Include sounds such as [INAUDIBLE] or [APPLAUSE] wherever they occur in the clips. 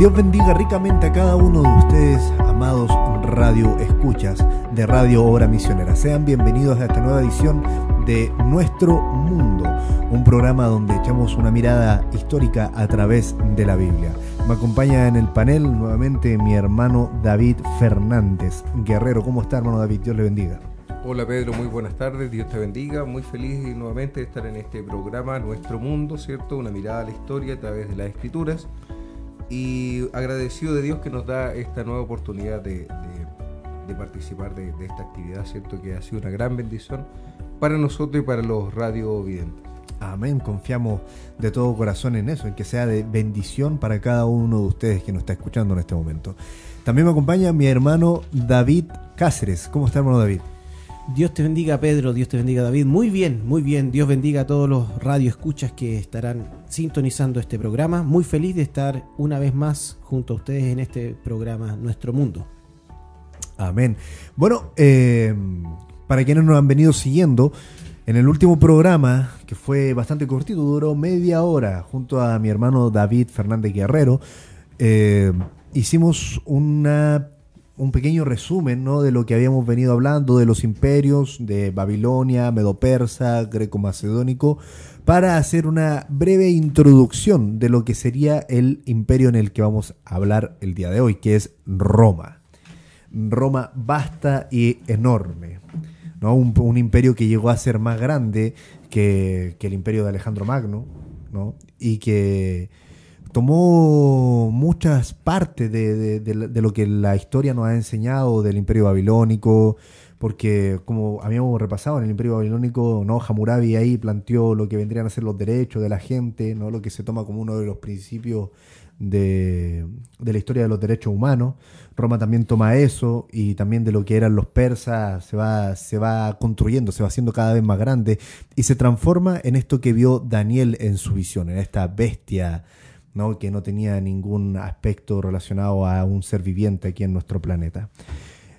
Dios bendiga ricamente a cada uno de ustedes, amados radio escuchas de Radio Obra Misionera. Sean bienvenidos a esta nueva edición de Nuestro Mundo, un programa donde echamos una mirada histórica a través de la Biblia. Me acompaña en el panel nuevamente mi hermano David Fernández. Guerrero, ¿cómo está hermano David? Dios le bendiga. Hola Pedro, muy buenas tardes, Dios te bendiga, muy feliz nuevamente de estar en este programa Nuestro Mundo, ¿cierto? Una mirada a la historia a través de las escrituras y agradecido de Dios que nos da esta nueva oportunidad de, participar de, esta actividad, ¿cierto? Que ha sido una gran bendición para nosotros y para los radio videntes. Amén, confiamos de todo corazón en eso, en que sea de bendición para cada uno de ustedes que nos está escuchando en este momento. También me acompaña mi hermano David Cáceres. ¿Cómo está hermano David? Dios te bendiga Pedro, Dios te bendiga David. Muy bien, muy bien. Dios bendiga a todos los radioescuchas que estarán sintonizando este programa. Muy feliz de estar una vez más junto a ustedes en este programa Nuestro Mundo. Amén. Bueno, eh, para quienes nos han venido siguiendo, en el último programa, que fue bastante cortito, duró media hora, junto a mi hermano David Fernández Guerrero, eh, hicimos una un pequeño resumen ¿no? de lo que habíamos venido hablando, de los imperios de Babilonia, Medo-Persa, Greco-Macedónico, para hacer una breve introducción de lo que sería el imperio en el que vamos a hablar el día de hoy, que es Roma. Roma vasta y enorme. ¿no? Un, imperio que llegó a ser más grande que, que el imperio de Alejandro Magno, ¿no? y que tomó muchas partes de, lo que la historia nos ha enseñado del imperio babilónico, porque como habíamos repasado en el imperio babilónico, ¿no? Hammurabi ahí planteó lo que vendrían a ser los derechos de la gente, ¿no? lo que se toma como uno de los principios de, la historia de los derechos humanos. Roma también toma eso y también de lo que eran los persas se va, se va construyendo, se va haciendo cada vez más grande y se transforma en esto que vio Daniel en su visión, en esta bestia ¿no? que no tenía ningún aspecto relacionado a un ser viviente aquí en nuestro planeta.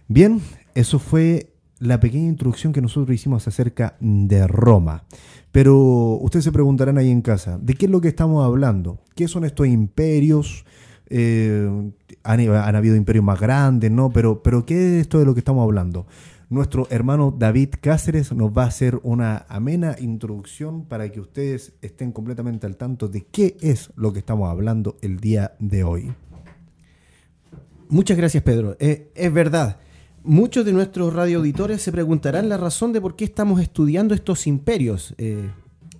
Bien, eso fue la pequeña introducción que nosotros hicimos acerca de Roma. Pero ustedes se preguntarán ahí en casa, ¿de qué es lo que estamos hablando? ¿Qué son estos imperios? Eh, han, habido imperios más grandes, ¿no? Pero, pero ¿qué es esto de lo que estamos hablando? Nuestro hermano David Cáceres nos va a hacer una amena introducción para que ustedes estén completamente al tanto de qué es lo que estamos hablando el día de hoy. Muchas gracias, Pedro. Eh, es verdad. Muchos de nuestros radioauditores se preguntarán la razón de por qué estamos estudiando estos imperios. Eh,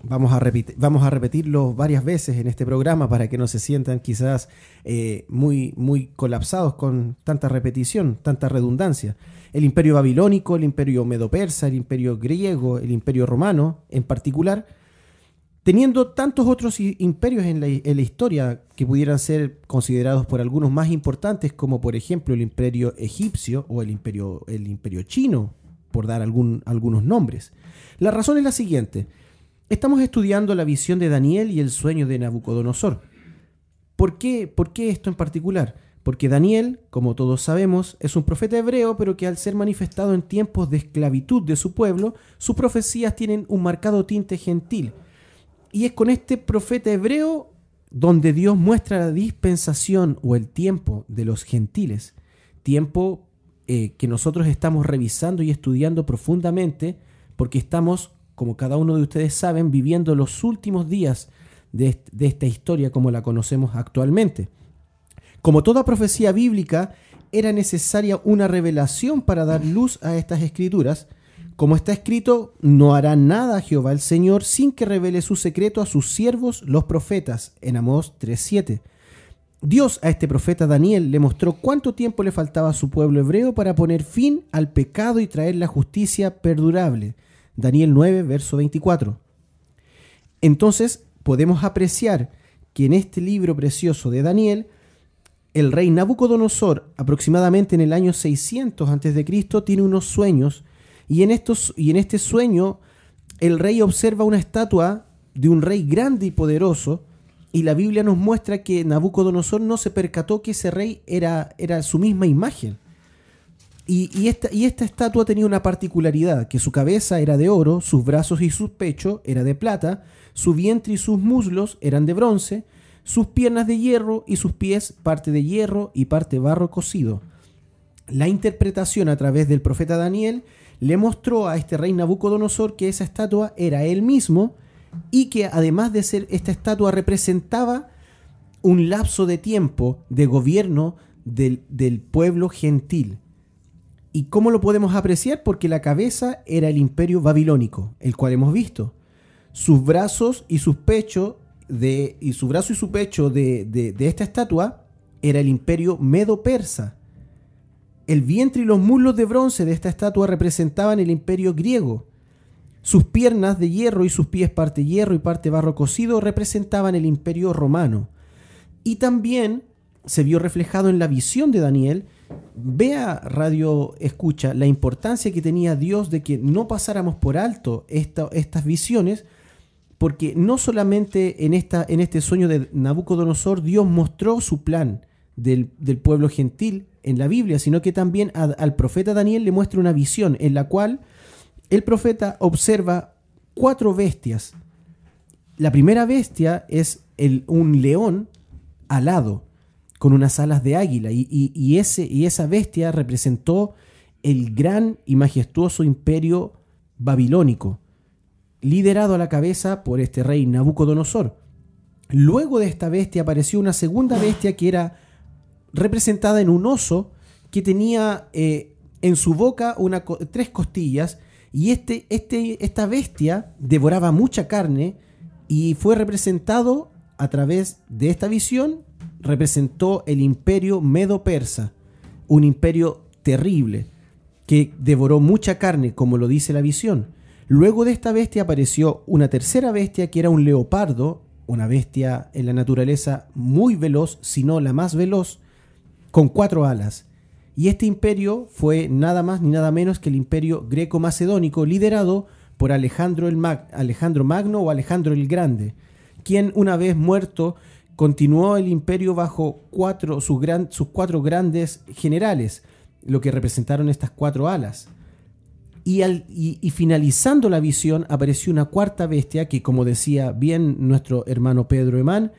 vamos, a vamos a repetirlo varias veces en este programa para que no se sientan quizás eh, muy, muy colapsados con tanta repetición, tanta redundancia el imperio babilónico, el imperio medo-persa, el imperio griego, el imperio romano en particular, teniendo tantos otros imperios en la, historia que pudieran ser considerados por algunos más importantes, como por ejemplo el imperio egipcio o el imperio, el imperio chino, por dar algún, algunos nombres. La razón es la siguiente. Estamos estudiando la visión de Daniel y el sueño de Nabucodonosor. ¿Por qué, ¿Por qué esto en particular? Porque Daniel, como todos sabemos, es un profeta hebreo, pero que al ser manifestado en tiempos de esclavitud de su pueblo, sus profecías tienen un marcado tinte gentil. Y es con este profeta hebreo donde Dios muestra la dispensación o el tiempo de los gentiles, tiempo eh, que nosotros estamos revisando y estudiando profundamente, porque estamos, como cada uno de ustedes saben, viviendo los últimos días de esta historia como la conocemos actualmente. Como toda profecía bíblica, era necesaria una revelación para dar luz a estas escrituras. Como está escrito, no hará nada Jehová el Señor sin que revele su secreto a sus siervos los profetas, en Amós 3.7. Dios a este profeta Daniel le mostró cuánto tiempo le faltaba a su pueblo hebreo para poner fin al pecado y traer la justicia perdurable. Daniel 9, verso 24. Entonces podemos apreciar que en este libro precioso de Daniel el rey Nabucodonosor, aproximadamente en el año 600 a.C., tiene unos sueños y en, estos, y en este sueño el rey observa una estatua de un rey grande y poderoso y la Biblia nos muestra que Nabucodonosor no se percató que ese rey era, era su misma imagen. Y, esta, y esta estatua tenía una particularidad, que su cabeza era de oro, sus brazos y su pecho era de plata, su vientre y sus muslos eran de bronce, sus piernas de hierro y sus pies parte de hierro y parte barro cocido. La interpretación a través del profeta Daniel le mostró a este rey Nabucodonosor que esa estatua era él mismo y que además de ser esta estatua representaba un lapso de tiempo de gobierno del, del pueblo gentil. ¿Y cómo lo podemos apreciar? Porque la cabeza era el imperio babilónico, el cual hemos visto. Sus brazos y sus pechos y su brazo y su pecho de, de, de esta estatua era el imperio medo-persa. El vientre y los muslos de bronce de esta estatua representaban el imperio griego. Sus piernas de hierro y sus pies parte hierro y parte barro cocido representaban el imperio romano. Y también se vio reflejado en la visión de Daniel. Vea, radio escucha, la importancia que tenía Dios de que no pasáramos por alto esta, estas visiones, porque no solamente en, esta, en este sueño de Nabucodonosor Dios mostró su plan del, del pueblo gentil en la Biblia, sino que también al profeta Daniel le muestra una visión en la cual el profeta observa cuatro bestias. La primera bestia es un león alado, con unas alas de águila, y, ese, y esa bestia representó el gran y majestuoso imperio babilónico, liderado a la cabeza por este rey Nabucodonosor. Luego de esta bestia apareció una segunda bestia que era representada en un oso que tenía eh, en su boca tres costillas y este, este, esta bestia devoraba mucha carne y fue representado a través de esta visión, representó el imperio medo-persa, un imperio terrible que devoró mucha carne, como lo dice la visión. Luego de esta bestia apareció una tercera bestia que era un leopardo, una bestia en la naturaleza muy veloz, si no la más veloz, con cuatro alas. Y este imperio fue nada más ni nada menos que el imperio greco-macedónico liderado por Alejandro, el Mag Alejandro Magno o Alejandro el Grande, quien una vez muerto continuó el imperio bajo cuatro, sus, cuatro grandes generales, lo que representaron estas cuatro alas. Y, al, y, finalizando la visión apareció una cuarta bestia que, como decía bien nuestro hermano Pedro Emán,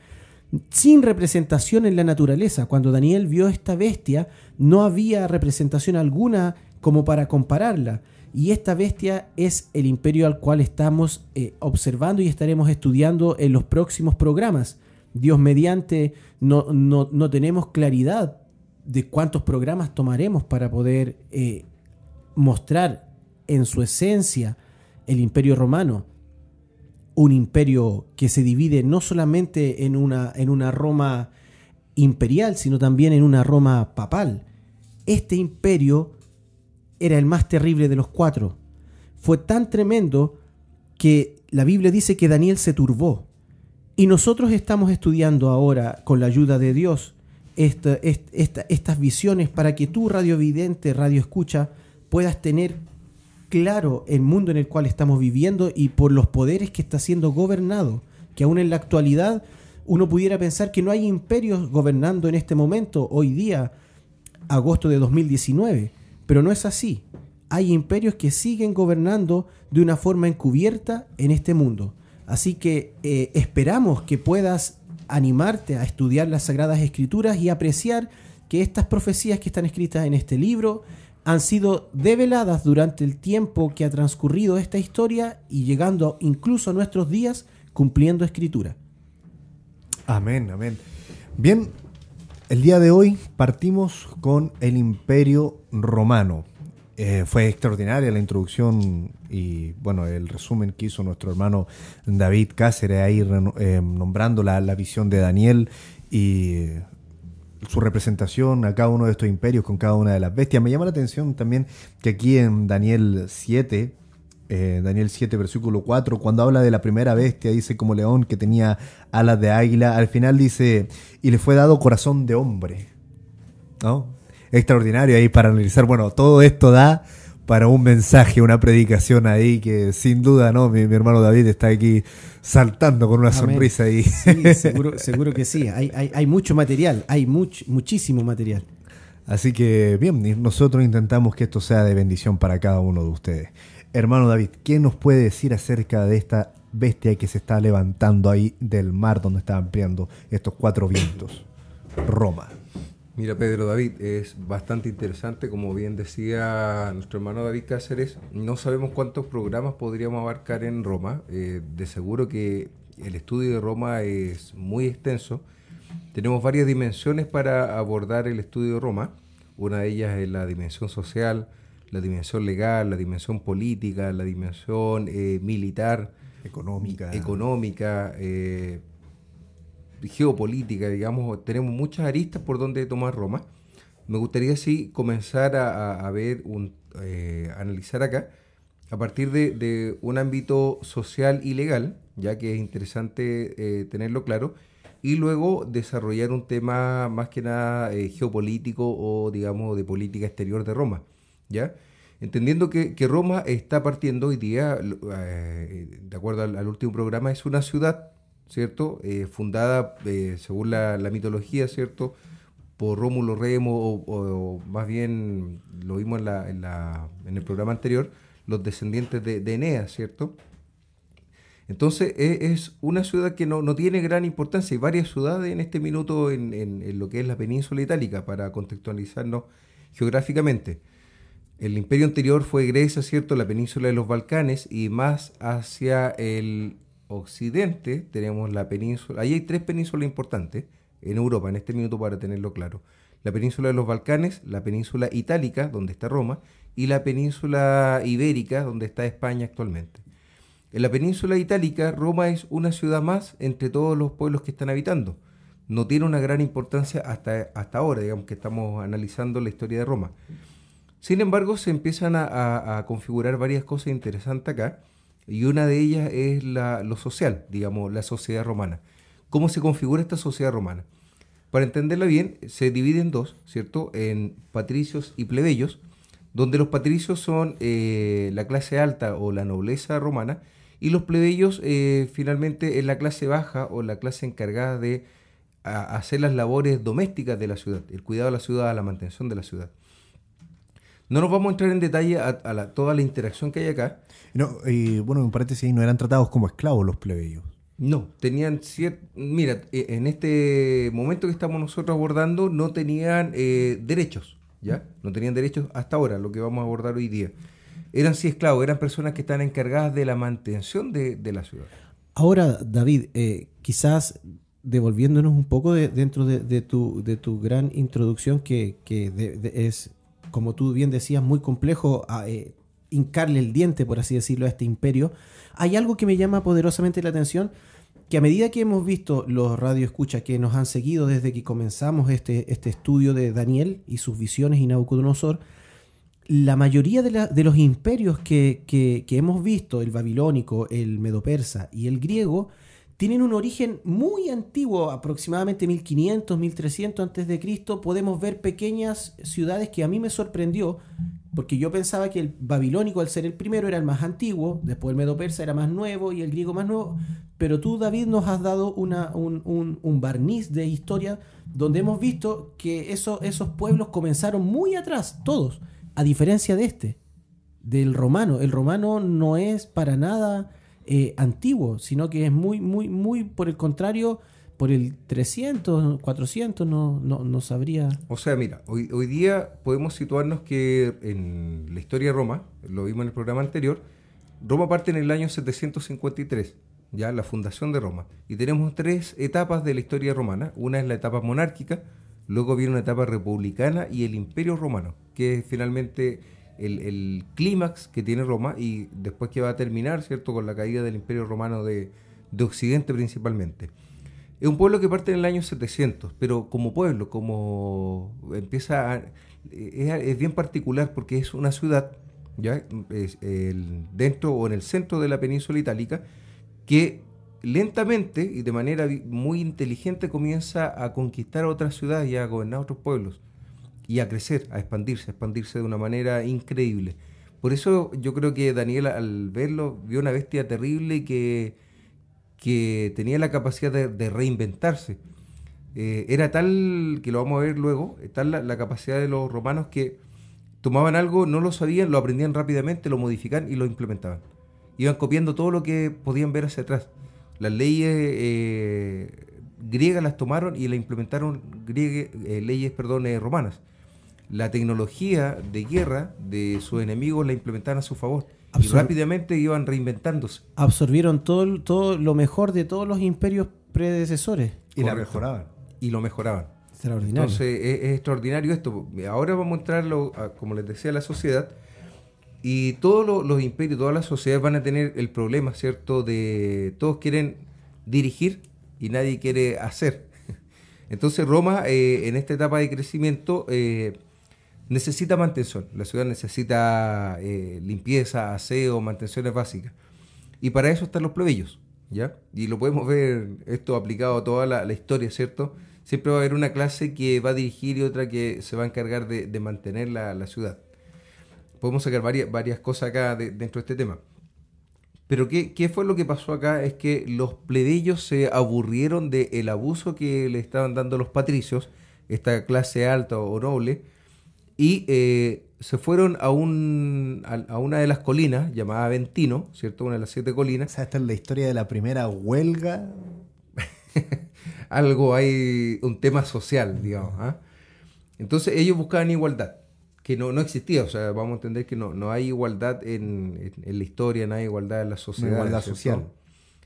sin representación en la naturaleza. Cuando Daniel vio esta bestia, no había representación alguna como para compararla. Y esta bestia es el imperio al cual estamos eh, observando y estaremos estudiando en los próximos programas. Dios mediante, no, no, no tenemos claridad de cuántos programas tomaremos para poder eh, mostrar en su esencia el imperio romano un imperio que se divide no solamente en una, en una Roma imperial, sino también en una Roma papal. Este imperio era el más terrible de los cuatro. Fue tan tremendo que la Biblia dice que Daniel se turbó. Y nosotros estamos estudiando ahora, con la ayuda de Dios, esta, esta, estas visiones para que tú, radiovidente, radio escucha, puedas tener claro el mundo en el cual estamos viviendo y por los poderes que está siendo gobernado, que aún en la actualidad uno pudiera pensar que no hay imperios gobernando en este momento, hoy día, agosto de 2019, pero no es así. Hay imperios que siguen gobernando de una forma encubierta en este mundo. Así que eh, esperamos que puedas animarte a estudiar las Sagradas Escrituras y apreciar que estas profecías que están escritas en este libro, han sido develadas durante el tiempo que ha transcurrido esta historia y llegando incluso a nuestros días cumpliendo escritura. Amén, amén. Bien, el día de hoy partimos con el imperio romano. Eh, fue extraordinaria la introducción y bueno, el resumen que hizo nuestro hermano David Cáceres ahí eh, nombrando la, la visión de Daniel y su representación a cada uno de estos imperios con cada una de las bestias. Me llama la atención también que aquí en Daniel 7, eh, Daniel 7, versículo 4, cuando habla de la primera bestia, dice como león que tenía alas de águila, al final dice, y le fue dado corazón de hombre. ¿No? Extraordinario ahí para analizar, bueno, todo esto da para un mensaje, una predicación ahí que sin duda, ¿no? Mi, mi hermano David está aquí saltando con una Amén. sonrisa ahí. Sí, seguro, [LAUGHS] seguro que sí. Hay, hay, hay mucho material, hay much, muchísimo material. Así que bien, nosotros intentamos que esto sea de bendición para cada uno de ustedes. Hermano David, ¿qué nos puede decir acerca de esta bestia que se está levantando ahí del mar donde estaban peleando estos cuatro vientos? Roma. Mira, Pedro David, es bastante interesante, como bien decía nuestro hermano David Cáceres, no sabemos cuántos programas podríamos abarcar en Roma, eh, de seguro que el estudio de Roma es muy extenso, tenemos varias dimensiones para abordar el estudio de Roma, una de ellas es la dimensión social, la dimensión legal, la dimensión política, la dimensión eh, militar, económica, económica eh, geopolítica, digamos, tenemos muchas aristas por donde tomar Roma. Me gustaría sí comenzar a, ver, un, eh, analizar acá, a partir de, un ámbito social y legal, ya que es interesante eh, tenerlo claro, y luego desarrollar un tema más que nada eh, geopolítico o, digamos, de política exterior de Roma, ¿ya? Entendiendo que, Roma está partiendo hoy día, de acuerdo al último programa, es una ciudad ¿cierto? Eh, fundada, eh, según la, mitología, ¿cierto? Por Rómulo Remo, o, más bien lo vimos en, la, en, la, en, el programa anterior, los descendientes de, de Eneas, ¿cierto? Entonces e, es una ciudad que no, tiene gran importancia. Hay varias ciudades en este minuto en, en, lo que es la península itálica, para contextualizarnos geográficamente. El imperio anterior fue Grecia, ¿cierto? La península de los Balcanes y más hacia el occidente tenemos la península, ahí hay tres penínsulas importantes en Europa en este minuto para tenerlo claro. La península de los Balcanes, la península itálica, donde está Roma, y la península ibérica, donde está España actualmente. En la península itálica, Roma es una ciudad más entre todos los pueblos que están habitando. No tiene una gran importancia hasta, hasta ahora, digamos que estamos analizando la historia de Roma. Sin embargo, se empiezan a, a configurar varias cosas interesantes acá y una de ellas es la, lo social, digamos, la sociedad romana. ¿Cómo se configura esta sociedad romana? Para entenderla bien, se divide en dos, ¿cierto? En patricios y plebeyos, donde los patricios son eh, la clase alta o la nobleza romana, y los plebeyos eh, finalmente es la clase baja o la clase encargada de hacer las labores domésticas de la ciudad, el cuidado de la ciudad, la mantención de la ciudad. No nos vamos a entrar en detalle a, toda la interacción que hay acá. No, y bueno, en paréntesis, no eran tratados como esclavos los plebeyos. No, tenían cierto. Mira, e, en este momento que estamos nosotros abordando, no tenían eh, derechos, ¿ya? No tenían derechos hasta ahora, lo que vamos a abordar hoy día. Eran sí esclavos, eran personas que están encargadas de la mantención de, la ciudad. Ahora, David, eh, quizás devolviéndonos un poco dentro de, tu, de tu gran introducción, que, es como tú bien decías, muy complejo a, eh, hincarle el diente, por así decirlo, a este imperio, hay algo que me llama poderosamente la atención, que a medida que hemos visto los radioescuchas que nos han seguido desde que comenzamos este, este estudio de Daniel y sus visiones y Nabucodonosor, la mayoría de, los imperios que, que, hemos visto, el babilónico, el medo-persa y el griego, tienen un origen muy antiguo, aproximadamente 1500, 1300 antes de Cristo. Podemos ver pequeñas ciudades que a mí me sorprendió, porque yo pensaba que el babilónico, al ser el primero, era el más antiguo, después el medo-persa era más nuevo y el griego más nuevo. Pero tú, David, nos has dado una, un, barniz de historia donde hemos visto que esos pueblos comenzaron muy atrás, todos, a diferencia de este, del romano. El romano no es para nada eh, antiguo, sino que es muy, muy, muy por el contrario, por el 300, 400, no, no, no sabría. O sea, mira, hoy, hoy día podemos situarnos que en la historia de Roma, lo vimos en el programa anterior, Roma parte en el año 753, ya la fundación de Roma. Y tenemos tres etapas de la historia romana. Una es la etapa monárquica, luego viene una etapa republicana y el imperio romano, que finalmente el, clímax que tiene Roma y después que va a terminar, ¿cierto?, con la caída del Imperio Romano de, Occidente principalmente. Es un pueblo que parte en el año 700, pero como pueblo, como empieza es, bien particular porque es una ciudad, ya dentro o en el centro de la península itálica, que lentamente y de manera muy inteligente comienza a conquistar otras ciudades y a gobernar otros pueblos y a crecer, a expandirse, a expandirse de una manera increíble. Por eso yo creo que Daniel al verlo vio una bestia terrible que, que tenía la capacidad de, reinventarse. Eh, era tal, que lo vamos a ver luego, tal la, capacidad de los romanos que tomaban algo, no lo sabían, lo aprendían rápidamente, lo modificaban y lo implementaban. iban copiando todo lo que podían ver hacia atrás. Las leyes eh, griegas las tomaron y la implementaron eh, leyes perdón, eh, romanas. La tecnología de guerra de sus enemigos la implementaron a su favor. y rápidamente iban reinventándose. Absorbieron todo, todo lo mejor de todos los imperios predecesores. Y la mejoraban. Y lo mejoraban. Extraordinario. Entonces es, extraordinario esto. Ahora vamos a mostrarlo, como les decía, a la sociedad. Y todos los, imperios, todas las sociedades van a tener el problema, ¿cierto? De todos quieren dirigir y nadie quiere hacer. [LAUGHS] Entonces Roma, eh, en esta etapa de crecimiento, eh, necesita mantención. La ciudad necesita eh, limpieza, aseo, mantenciones básicas. Y para eso están los plebeyos, ¿ya? Y lo podemos ver esto aplicado a toda la, historia, ¿cierto? Siempre va a haber una clase que va a dirigir y otra que se va a encargar de, mantener la, ciudad. Podemos sacar varias, cosas acá dentro de este tema. Pero ¿qué, ¿qué, fue lo que pasó acá? Es que los plebeyos se aburrieron del abuso que le estaban dando los patricios, esta clase alta o noble, y eh, se fueron a, un, a, una de las colinas llamada Ventino, ¿cierto? Una de las siete colinas. O sea, esta es la historia de la primera huelga. [LAUGHS] Algo hay, un tema social, digamos. ¿ah? Entonces ellos buscaban igualdad, que no, no existía. O sea, vamos a entender que no, no hay igualdad en, en, la historia, no hay igualdad en la sociedad. igualdad social.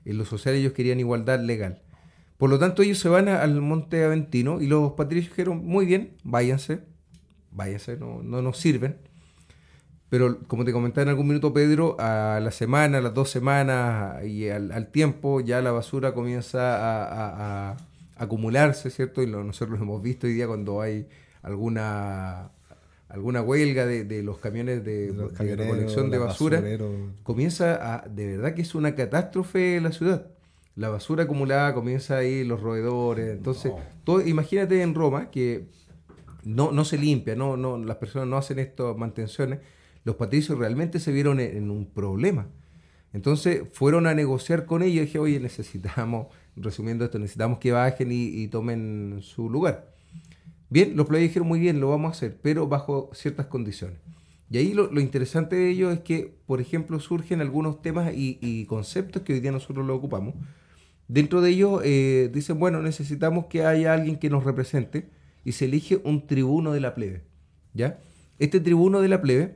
En lo social ellos querían igualdad legal. Por lo tanto, ellos se van al monte Aventino y los patricios dijeron, muy bien, váyanse, váyase, no, no nos sirven. Pero como te comentaba en algún minuto, Pedro, a la semana, a las dos semanas y al, tiempo ya la basura comienza a, acumularse, ¿cierto? Y nosotros lo hemos visto hoy día cuando hay alguna alguna huelga de, los camiones de, de recolección de basura, comienza a, de verdad que es una catástrofe la ciudad. La basura acumulada comienza ahí, los roedores. Entonces, todo, imagínate en Roma que no, no se limpia, no, no, las personas no hacen estas mantenciones, los patricios realmente se vieron en, un problema. Entonces fueron a negociar con ellos y dije, oye, necesitamos, resumiendo esto, necesitamos que bajen y, tomen su lugar. Bien, los plebeyos dijeron, muy bien, lo vamos a hacer, pero bajo ciertas condiciones. Y ahí lo, interesante de ello es que, por ejemplo, surgen algunos temas y, conceptos que hoy día nosotros lo ocupamos. Dentro de ellos eh, dicen, bueno, necesitamos que haya alguien que nos represente y se elige un tribuno de la plebe. ¿ya? Este tribuno de la plebe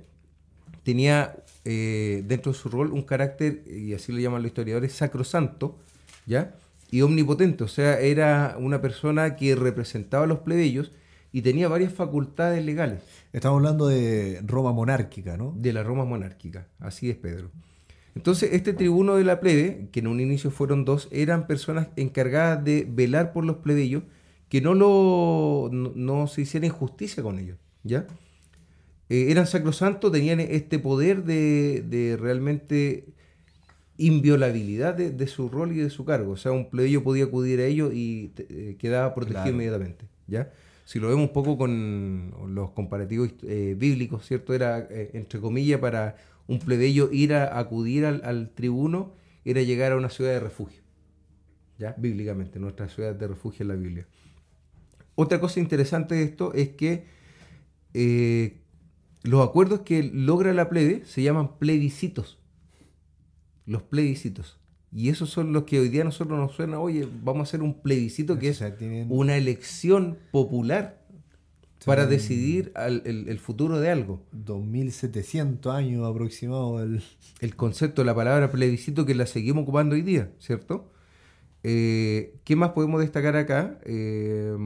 tenía eh, dentro de su rol un carácter, y así lo llaman los historiadores, sacrosanto, ¿ya? y omnipotente, o sea, era una persona que representaba a los plebeyos y tenía varias facultades legales. Estamos hablando de Roma monárquica, ¿no? De la Roma monárquica, así es, Pedro. Entonces, este tribuno de la plebe, que en un inicio fueron dos, eran personas encargadas de velar por los plebeyos que no, lo, no, se hiciera injusticia con ellos, ¿ya? Eh, eran sacrosantos, tenían este poder de, realmente inviolabilidad de, su rol y de su cargo. O sea, un plebeyo podía acudir a ellos y eh, quedaba protegido inmediatamente, ¿ya? Si lo vemos un poco con los comparativos eh, bíblicos, ¿cierto? Era, entre comillas, para un plebeyo ir a acudir al, al tribuno, era llegar a una ciudad de refugio, ¿ya? Bíblicamente, nuestra ciudad de refugio en la Biblia. Otra cosa interesante de esto es que eh, los acuerdos que logra la plebe se llaman plebiscitos. Los plebiscitos. Y esos son los que hoy día a nosotros nos suena, oye, vamos a hacer un plebiscito que es una elección popular para decidir el, futuro de algo. 2700 años aproximado. El... el concepto, la palabra plebiscito que la seguimos ocupando hoy día, ¿cierto? Eh, ¿Qué más podemos destacar acá? Eh,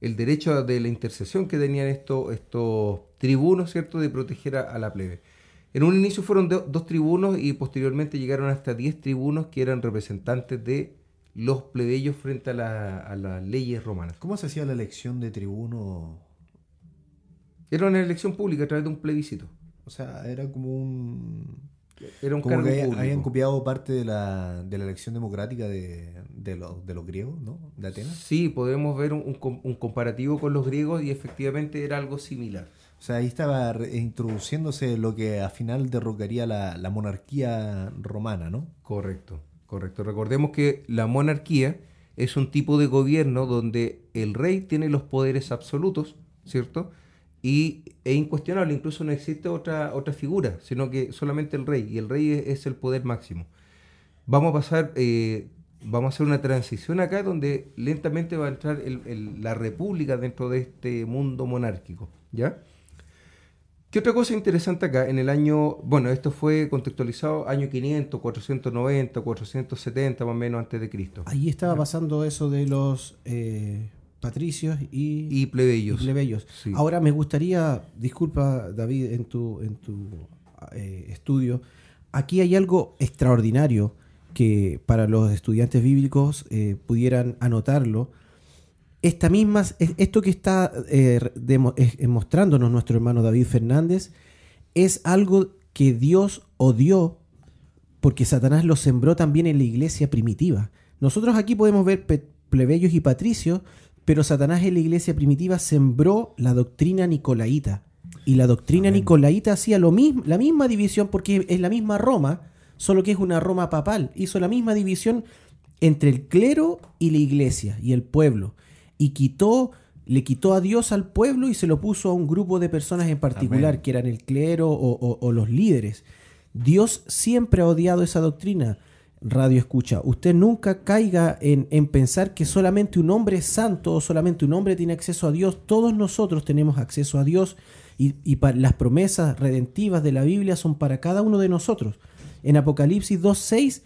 el derecho de la intercesión que tenían estos, estos tribunos, ¿cierto?, de proteger a, la plebe. En un inicio fueron dos tribunos y posteriormente llegaron hasta diez tribunos que eran representantes de los plebeyos frente a, las leyes romanas. ¿Cómo se hacía la elección de tribuno? Era una elección pública a través de un plebiscito. O sea, era como un era un Como que habían copiado parte de la, de la elección democrática de, de, los griegos, ¿no? De Atenas. Sí, podemos ver un, un, comparativo con los griegos y efectivamente era algo similar. O sea, ahí estaba introduciéndose lo que al final derrocaría la, la monarquía romana, ¿no? Correcto, correcto. Recordemos que la monarquía es un tipo de gobierno donde el rey tiene los poderes absolutos, ¿cierto? Y es incuestionable, incluso no existe otra, otra figura, sino que solamente el rey, y el rey es, el poder máximo. Vamos a pasar, eh, vamos a hacer una transición acá donde lentamente va a entrar la república dentro de este mundo monárquico, ¿ya? ¿Qué otra cosa interesante acá? En el año, bueno, esto fue contextualizado año 500, 490, 470 más o menos antes de Cristo. Ahí estaba pasando eso de los eh, patricios y, plebeyos. Ahora me gustaría, disculpa David, en tu, en tu eh, estudio, aquí hay algo extraordinario que para los estudiantes bíblicos eh, pudieran anotarlo esta misma, esto que está eh, mostrándonos nuestro hermano David Fernández es algo que Dios odió porque Satanás lo sembró también en la iglesia primitiva. Nosotros aquí podemos ver plebeyos y patricios, pero Satanás en la iglesia primitiva sembró la doctrina nicolaíta. Y la doctrina nicolaíta hacía lo mismo, la misma división, porque es la misma Roma, solo que es una Roma papal. Hizo la misma división entre el clero y la iglesia y el pueblo y quitó, le quitó a Dios al pueblo y se lo puso a un grupo de personas en particular, que eran el clero o, los líderes. Dios siempre ha odiado esa doctrina. Radio escucha, usted nunca caiga en, pensar que solamente un hombre es santo o solamente un hombre tiene acceso a Dios. Todos nosotros tenemos acceso a Dios y, y las promesas redentivas de la Biblia son para cada uno de nosotros. En Apocalipsis 2.6,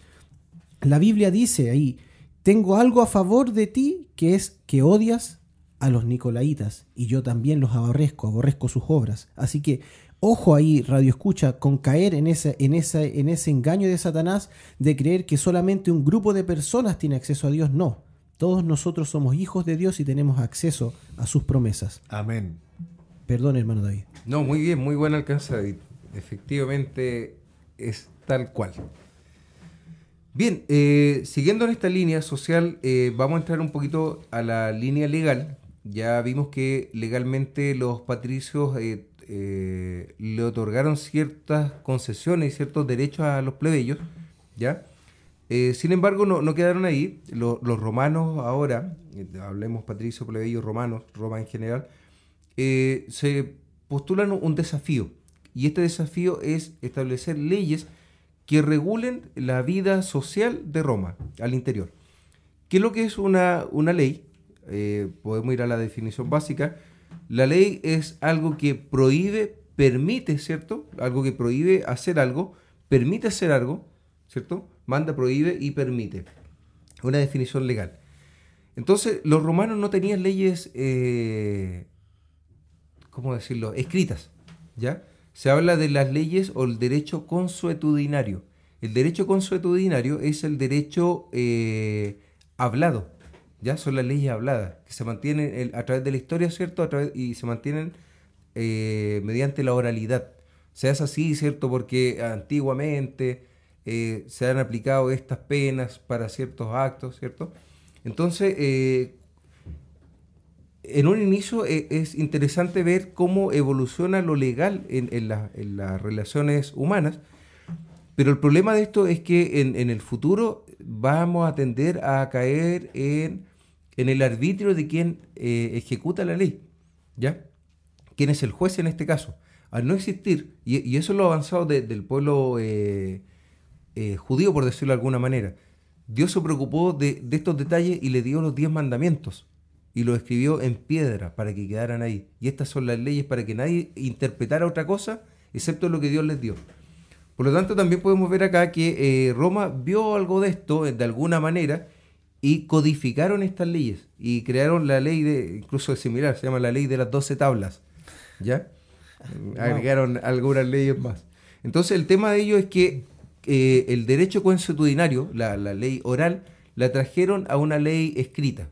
la Biblia dice ahí, tengo algo a favor de ti que es que odias a los nicolaitas y yo también los aborrezco, aborrezco sus obras. Así que ojo ahí, Radio Escucha, con caer en ese, en, en ese engaño de Satanás de creer que solamente un grupo de personas tiene acceso a Dios. No, todos nosotros somos hijos de Dios y tenemos acceso a sus promesas. Amén. Perdón, hermano David. No, muy bien, muy buen alcance, David. Efectivamente es tal cual. Bien, eh, siguiendo en esta línea social, eh, vamos a entrar un poquito a la línea legal. Ya vimos que legalmente los patricios eh, le otorgaron ciertas concesiones y ciertos derechos a los plebeyos, ¿ya? sin embargo, no, quedaron ahí. los romanos ahora, hablemos patricio, plebeyo, romanos, Roma en general, se postulan un desafío. Y este desafío es establecer leyes que regulen la vida social de Roma al interior. ¿Qué es lo que es una, una ley? Eh, podemos ir a la definición básica. La ley es algo que prohíbe, permite, ¿cierto? Algo que prohíbe hacer algo, permite hacer algo, ¿cierto? Manda, prohíbe y permite. Una definición legal. Entonces, los romanos no tenían leyes, eh, ¿cómo decirlo?, escritas, ¿ya? se habla de las leyes o el derecho consuetudinario. El derecho consuetudinario es el derecho eh, hablado, ya son las leyes habladas, que se mantienen a través de la historia, ¿cierto? A través, y se mantienen eh, mediante la oralidad. Se hace así, ¿cierto? Porque antiguamente eh, se han aplicado estas penas para ciertos actos, ¿cierto? Entonces, en un inicio eh, es interesante ver cómo evoluciona lo legal en, las relaciones humanas, pero el problema de esto es que en, el futuro vamos a tender a caer en, el arbitrio de quien eh, ejecuta la ley, ¿ya? ¿Quién es el juez en este caso? Al no existir, y, eso es lo avanzado del pueblo eh, judío, por decirlo de alguna manera, Dios se preocupó de, de estos detalles y le dio los diez mandamientos y lo escribió en piedra para que quedaran ahí. Y estas son las leyes para que nadie interpretara otra cosa excepto lo que Dios les dio. Por lo tanto, también podemos ver acá que eh, Roma vio algo de esto eh, de alguna manera y codificaron estas leyes y crearon la ley de, incluso similar, se llama la ley de las doce tablas. ¿Ya? Agregaron algunas leyes más. Entonces, el tema de ello es que eh, el derecho consuetudinario, la, la ley oral, la trajeron a una ley escrita.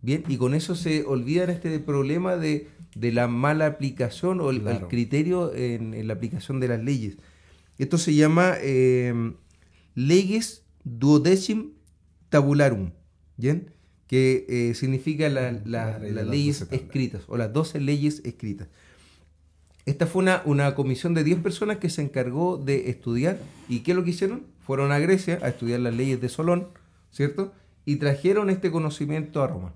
Bien, y con eso se olvidan este problema de, la mala aplicación o el, criterio en, la aplicación de las leyes. Esto se llama eh, Leges Duodecim Tabularum, ¿bien? que eh, significa las leyes escritas o las 12 leyes escritas. Esta fue una, una comisión de 10 personas que se encargó de estudiar. ¿Y qué es lo que hicieron? Fueron a Grecia a estudiar las leyes de Solón, ¿cierto? Y trajeron este conocimiento a Roma.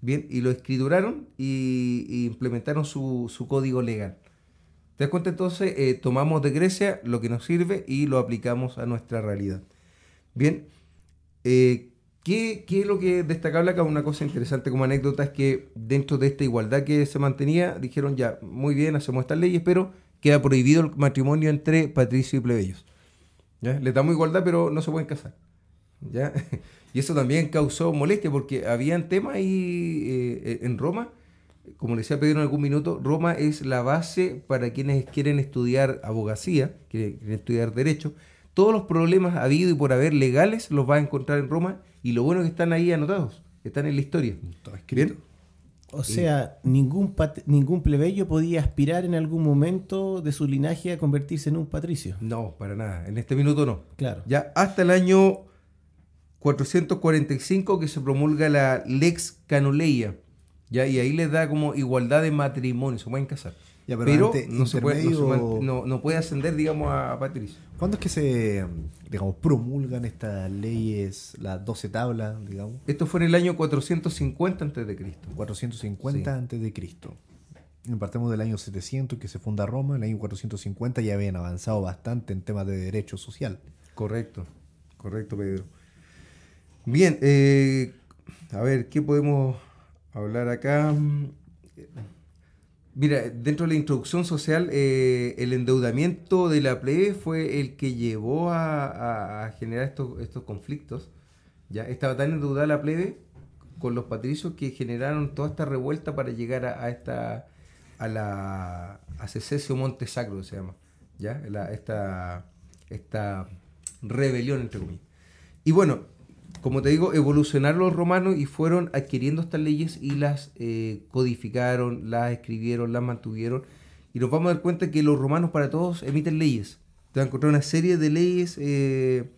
Bien, y lo escrituraron y, y implementaron su, su código legal. ¿Te das cuenta entonces? Eh, tomamos de Grecia lo que nos sirve y lo aplicamos a nuestra realidad. Bien, eh, ¿qué, qué es lo que es destacable acá? Una cosa interesante como anécdota es que dentro de esta igualdad que se mantenía, dijeron ya, muy bien, hacemos estas leyes, pero queda prohibido el matrimonio entre patricios y plebeyos. ¿Ya? Les damos igualdad, pero no se pueden casar. ¿Ya? [LAUGHS] Y eso también causó molestia porque habían temas ahí eh, en Roma como le decía Pedro en algún minuto, Roma es la base para quienes quieren estudiar abogacía, quieren, estudiar derecho. Todos los problemas habido y por haber legales los va a encontrar en Roma y lo bueno es que están ahí anotados, están en la historia. ¿Bien? O sea, ningún, ningún plebeyo podía aspirar en algún momento de su linaje a convertirse en un patricio. No, para nada. En este minuto no. Claro. Ya hasta el año 445 que se promulga la Lex Canuleia ¿ya? Y ahí les da como igualdad de matrimonio, se pueden casar. pero, no, se puede, no, puede ascender, digamos, a, Patricio. ¿Cuándo es que se, digamos, promulgan estas leyes, las 12 tablas, digamos? Esto fue en el año 450 a.C. 450 antes de Cristo. Partimos del año 700 que se funda Roma, en el año 450 ya habían avanzado bastante en temas de derecho social. Correcto, correcto, Pedro. Bien, eh, a ver, ¿qué podemos hablar acá. Mira, dentro de la introducción social, eh, el endeudamiento de la plebe fue el que llevó a, generar estos, estos conflictos. ¿ya? Estaba tan endeudada la plebe con los patricios que generaron toda esta revuelta para llegar a, esta a la a Cecesio Monte Sacro se llama ya esta esta rebelión entre comillas y bueno como te digo, evolucionaron los romanos y fueron adquiriendo estas leyes y las eh, codificaron, las escribieron, las mantuvieron. Y nos vamos a dar cuenta que los romanos para todos emiten leyes. Te van a encontrar una serie de leyes, eh,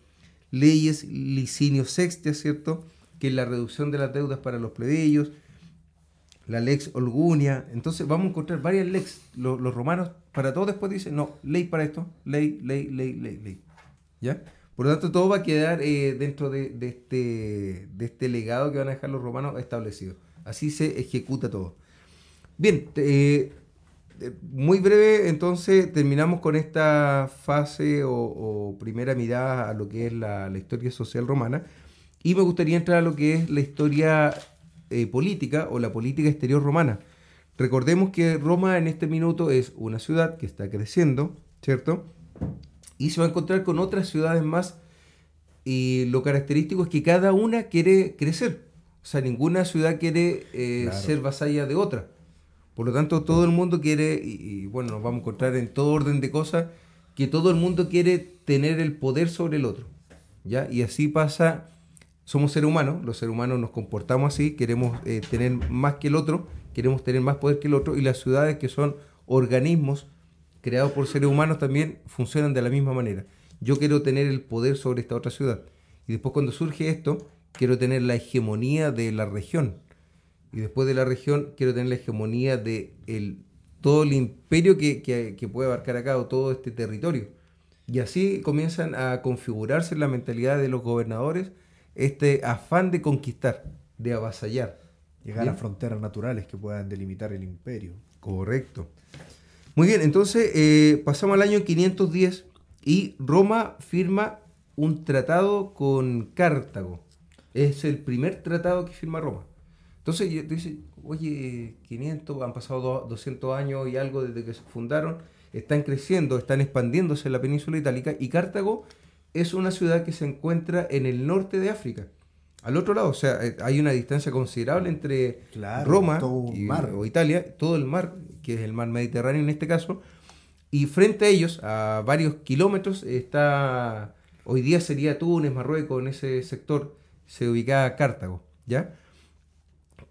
leyes licinio sextia, ¿cierto? Que es la reducción de las deudas para los plebeyos, la lex olgunia. Entonces vamos a encontrar varias lex. Los, los romanos para todos después dicen, no, ley para esto, ley, ley, ley, ley, ley. ¿Ya? Por lo tanto, todo va a quedar eh, dentro de, este, de este legado que van a dejar los romanos establecido. Así se ejecuta todo. Bien, eh, muy breve, entonces terminamos con esta fase o, primera mirada a lo que es la, historia social romana. Y me gustaría entrar a lo que es la historia eh, política o la política exterior romana. Recordemos que Roma en este minuto es una ciudad que está creciendo, ¿cierto? Y se va a encontrar con otras ciudades más y lo característico es que cada una quiere crecer. O sea, ninguna ciudad quiere eh, ser vasalla de otra. Por lo tanto, todo el mundo quiere, y, bueno, nos vamos a encontrar en todo orden de cosas, que todo el mundo quiere tener el poder sobre el otro. ¿ya? Y así pasa, somos seres humanos, los seres humanos nos comportamos así, queremos eh, tener más que el otro, queremos tener más poder que el otro, y las ciudades que son organismos creados por seres humanos también funcionan de la misma manera. Yo quiero tener el poder sobre esta otra ciudad. Y después cuando surge esto, quiero tener la hegemonía de la región. Y después de la región, quiero tener la hegemonía de el, todo el imperio que, que, puede abarcar acá o todo este territorio. Y así comienzan a configurarse en la mentalidad de los gobernadores este afán de conquistar, de avasallar. Llegar a fronteras naturales que puedan delimitar el imperio. Correcto. Muy bien, entonces eh, pasamos al año 510 y Roma firma un tratado con Cartago. Es el primer tratado que firma Roma. Entonces dice, oye, 500, han pasado 200 años y algo desde que se fundaron, están creciendo, están expandiéndose en la península itálica y Cartago es una ciudad que se encuentra en el norte de África. Al otro lado, o sea, eh, hay una distancia considerable entre Roma y, o Italia, todo el mar, que es el mar Mediterráneo en este caso, y frente a ellos, a varios kilómetros, está, hoy día sería Túnez, Marruecos, en ese sector, se ubicaba Cartago, ¿ya?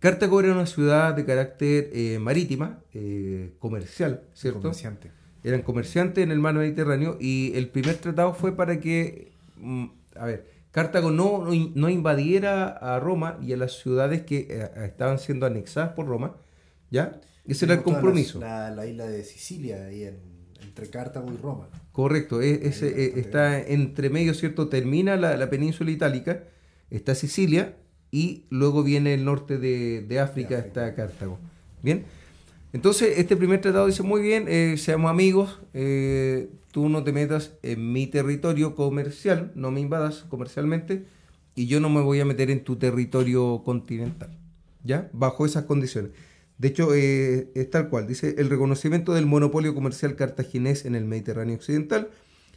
Cartago era una ciudad de carácter eh, marítima, eh, comercial, ¿cierto? Comerciante. Eran comerciantes en el mar Mediterráneo y el primer tratado fue para que, mm, a ver, Cartago no, no, invadiera a Roma y a las ciudades que eh, estaban siendo anexadas por Roma, ¿ya? Ese era el compromiso. La, isla de Sicilia, ahí entre Cartago y Roma. Correcto, ese, eh, está entre medio, ¿cierto? Termina la, península itálica, está Sicilia y luego viene el norte de, África, está Cartago. Bien, entonces este primer tratado dice, muy bien, eh, seamos amigos, eh, tú no te metas en mi territorio comercial, no me invadas comercialmente, y yo no me voy a meter en tu territorio continental, ¿ya? Bajo esas condiciones. De hecho, eh, es tal cual, dice el reconocimiento del monopolio comercial cartaginés en el Mediterráneo Occidental,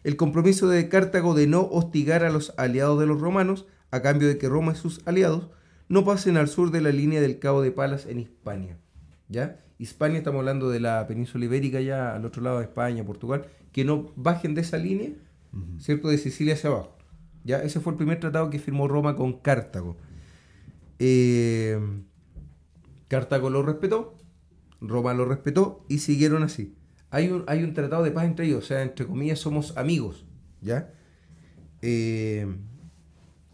el compromiso de Cartago de no hostigar a los aliados de los romanos, a cambio de que Roma y sus aliados no pasen al sur de la línea del Cabo de Palas en Hispania. ¿Ya? Hispania, estamos hablando de la península ibérica, ya al otro lado de España, Portugal, que no bajen de esa línea, ¿cierto? De Sicilia hacia abajo. ¿Ya? Ese fue el primer tratado que firmó Roma con Cartago. Eh, Cartago lo respetó, Roma lo respetó y siguieron así. Hay un, hay un tratado de paz entre ellos, o sea, entre comillas somos amigos, ¿ya? Eh,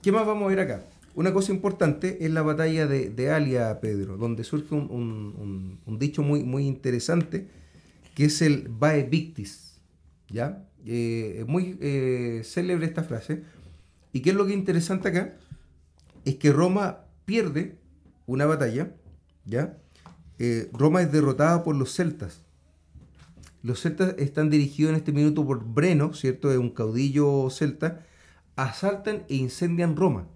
¿Qué más vamos a ver acá? Una cosa importante es la batalla de, Alia, Pedro, donde surge un, dicho muy, muy interesante, que es el Bae Victis, ¿ya? Eh, muy eh, célebre esta frase. ¿Y qué es lo que es interesante acá? Es que Roma pierde una batalla, ¿ya? Eh, Roma es derrotada por los celtas. Los celtas están dirigidos en este minuto por Breno, ¿cierto? Es un caudillo celta. Asaltan e incendian Roma.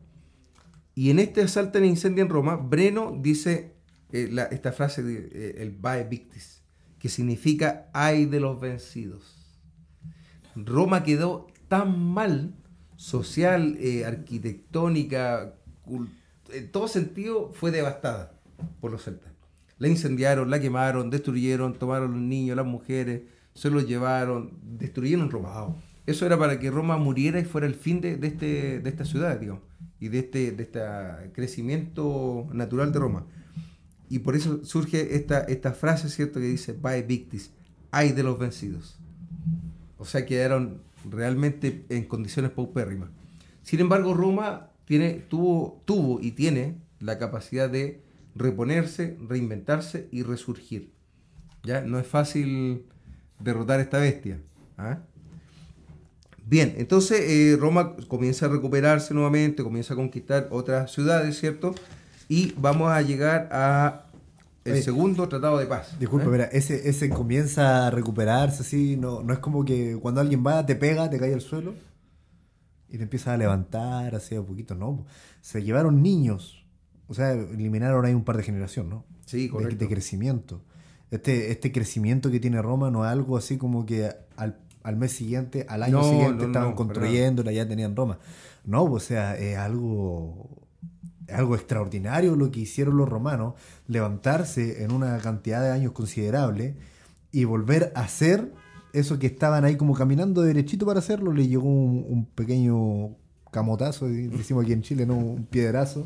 Y en este asaltan e incendian Roma, Breno dice eh, esta frase, de, eh, el Bae Victis, que significa ay de los vencidos. Roma quedó tan mal, social, arquitectónica, en todo sentido, fue devastada por los celtas. La incendiaron, la quemaron, destruyeron, tomaron los niños, las mujeres, se los llevaron, destruyeron Roma. Eso era para que Roma muriera y fuera el fin de, este, de esta ciudad, digamos, y de este, de este crecimiento natural de Roma. Y por eso surge esta, esta frase, ¿cierto?, que dice, by victis, hay de los vencidos. O sea, quedaron realmente en condiciones paupérrimas. Sin embargo, Roma tiene, tuvo, tuvo y tiene la capacidad de reponerse, reinventarse y resurgir. ¿Ya? No es fácil derrotar a esta bestia. ¿ah? Bien, entonces eh, Roma comienza a recuperarse nuevamente, comienza a conquistar otras ciudades, ¿cierto? Y vamos a llegar a el segundo tratado de paz. Disculpa, ¿eh? ese, ese comienza a recuperarse así, no, no es como que cuando alguien va, te pega, te cae al suelo y te empieza a levantar así a poquito, no. Se llevaron niños o sea, eliminaron ahí un par de generación, ¿no? Sí, correcto. De, crecimiento. Este, este crecimiento que tiene Roma no es algo así como que al, mes siguiente, al año siguiente estaban construyendo, ya tenían Roma. No, o sea, es algo, algo extraordinario lo que hicieron los romanos, levantarse en una cantidad de años considerable y volver a hacer eso que estaban ahí como caminando derechito para hacerlo, le llegó un, un pequeño camotazo, decimos aquí en Chile, ¿no? Un piedrazo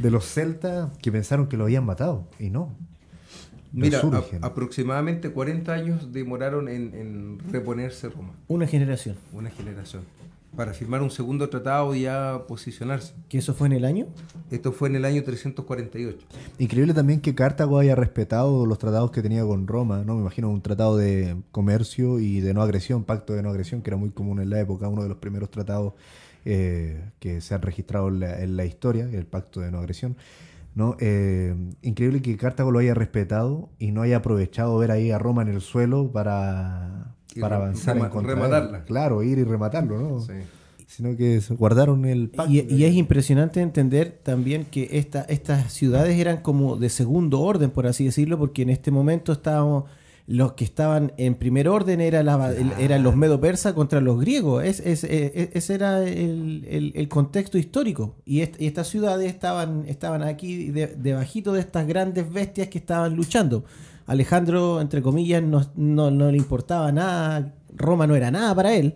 de los celtas que pensaron que lo habían matado y no. Mira, aproximadamente 40 años demoraron en, reponerse Roma. Una generación. Una generación. Para firmar un segundo tratado y ya posicionarse. ¿Que eso fue en el año? Esto fue en el año 348. Increíble también que Cartago haya respetado los tratados que tenía con Roma, ¿no? Me imagino un tratado de comercio y de no agresión, pacto de no agresión, que era muy común en la época, uno de los primeros tratados eh, que se han registrado en la, historia, el pacto de no agresión. ¿no? Eh, increíble que Cartago lo haya respetado y no haya aprovechado ver ahí a Roma en el suelo para, para avanzar en contra rematarla. Claro, ir y rematarlo, ¿no? Sino que guardaron el pacto. Y, es impresionante entender también que esta, estas ciudades eran como de segundo orden, por así decirlo, porque en este momento estábamos los que estaban en primer orden era eran los medo persas contra los griegos. Es, e, ese era el, contexto histórico. Y, estas ciudades estaban, estaban aquí debajito de estas grandes bestias que estaban luchando. Alejandro, entre comillas, no, le importaba nada. Roma no era nada para él.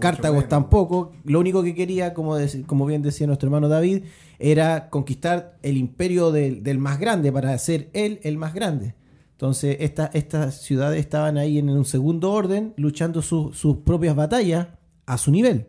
Cartago, tampoco. Lo único que quería, como, como bien decía nuestro hermano David, era conquistar el imperio del, del más grande para ser él el más grande. Entonces, estas ciudades estaban ahí en un segundo orden, luchando sus propias batallas a su nivel.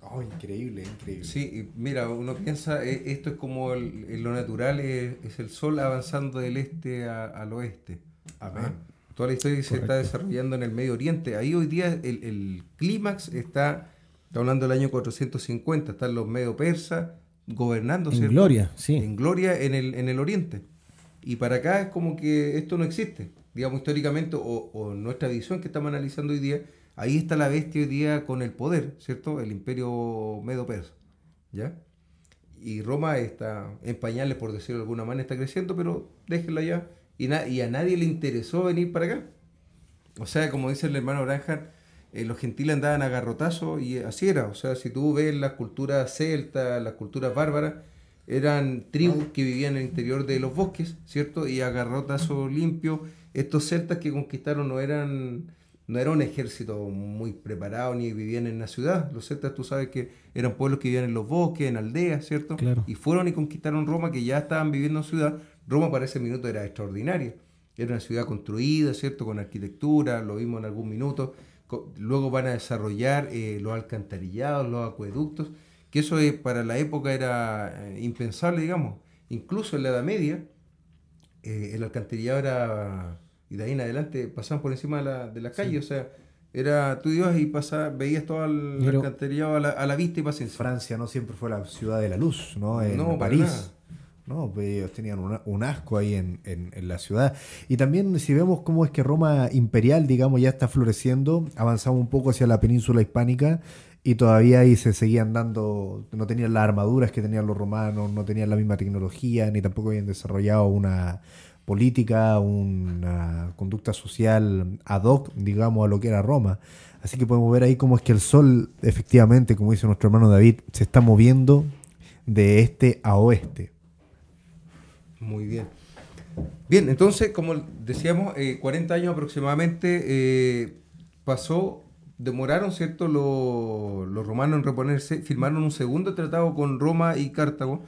Oh, increíble, increíble. Sí, mira, uno piensa, eh, esto es como lo natural, es, el sol avanzando del este al oeste. Amén. Toda la historia se está desarrollando en el Medio Oriente. Ahí hoy día el, clímax está, está hablando del año 450, están los medio persas, gobernando, En ¿cierto? gloria, sí. En gloria en el, en el oriente. Y para acá es como que esto no existe, digamos históricamente, o, nuestra visión que estamos analizando hoy día, ahí está la bestia hoy día con el poder, ¿cierto? El imperio medo-persa, ¿ya? Y Roma está en pañales, por decirlo de alguna manera, está creciendo, pero déjenla ya. Y, y a nadie le interesó venir para acá. O sea, como dice el hermano Branham, eh, los gentiles andaban a garrotazo y así era. O sea, si tú ves las culturas celtas, las culturas bárbaras, eran tribus que vivían en el interior de los bosques, ¿cierto? Y a garrotazo limpio. Estos celtas que conquistaron no eran, no era un ejército muy preparado ni vivían en la ciudad. Los celtas, tú sabes que eran pueblos que vivían en los bosques, en aldeas, ¿cierto? Claro. Y fueron y conquistaron Roma, que ya estaban viviendo en ciudad. Roma para ese minuto era extraordinaria. Era una ciudad construida, ¿cierto? Con arquitectura, lo vimos en algún minuto. Luego van a desarrollar eh, los alcantarillados, los acueductos, que eso eh, para la época era eh, impensable, digamos. Incluso en la Edad Media, eh, el alcantarillado era, y de ahí en adelante pasaban por encima de la, de la calle, o sea, era, tú ibas y pasabas, veías todo el alcantarillado a la, a la vista y paciencia. Francia no siempre fue la ciudad de la luz, ¿no? En No, París. nada. No, pues ellos tenían una- un asco ahí en, en- en la ciudad. Y también si vemos cómo es que Roma imperial, digamos, ya está floreciendo, avanzamos un poco hacia la península hispánica y todavía ahí se seguían dando, no tenían las armaduras que tenían los romanos, no tenían la misma tecnología, ni tampoco habían desarrollado una política, una conducta social ad hoc, digamos, a lo que era Roma. Así que podemos ver ahí cómo es que el sol, efectivamente, como dice nuestro hermano David, se está moviendo de este a oeste. Muy bien. Bien, entonces, como decíamos, eh, 40 años aproximadamente eh, pasó, demoraron, ¿cierto?, los, los romanos en reponerse, firmaron un segundo tratado con Roma y Cartago.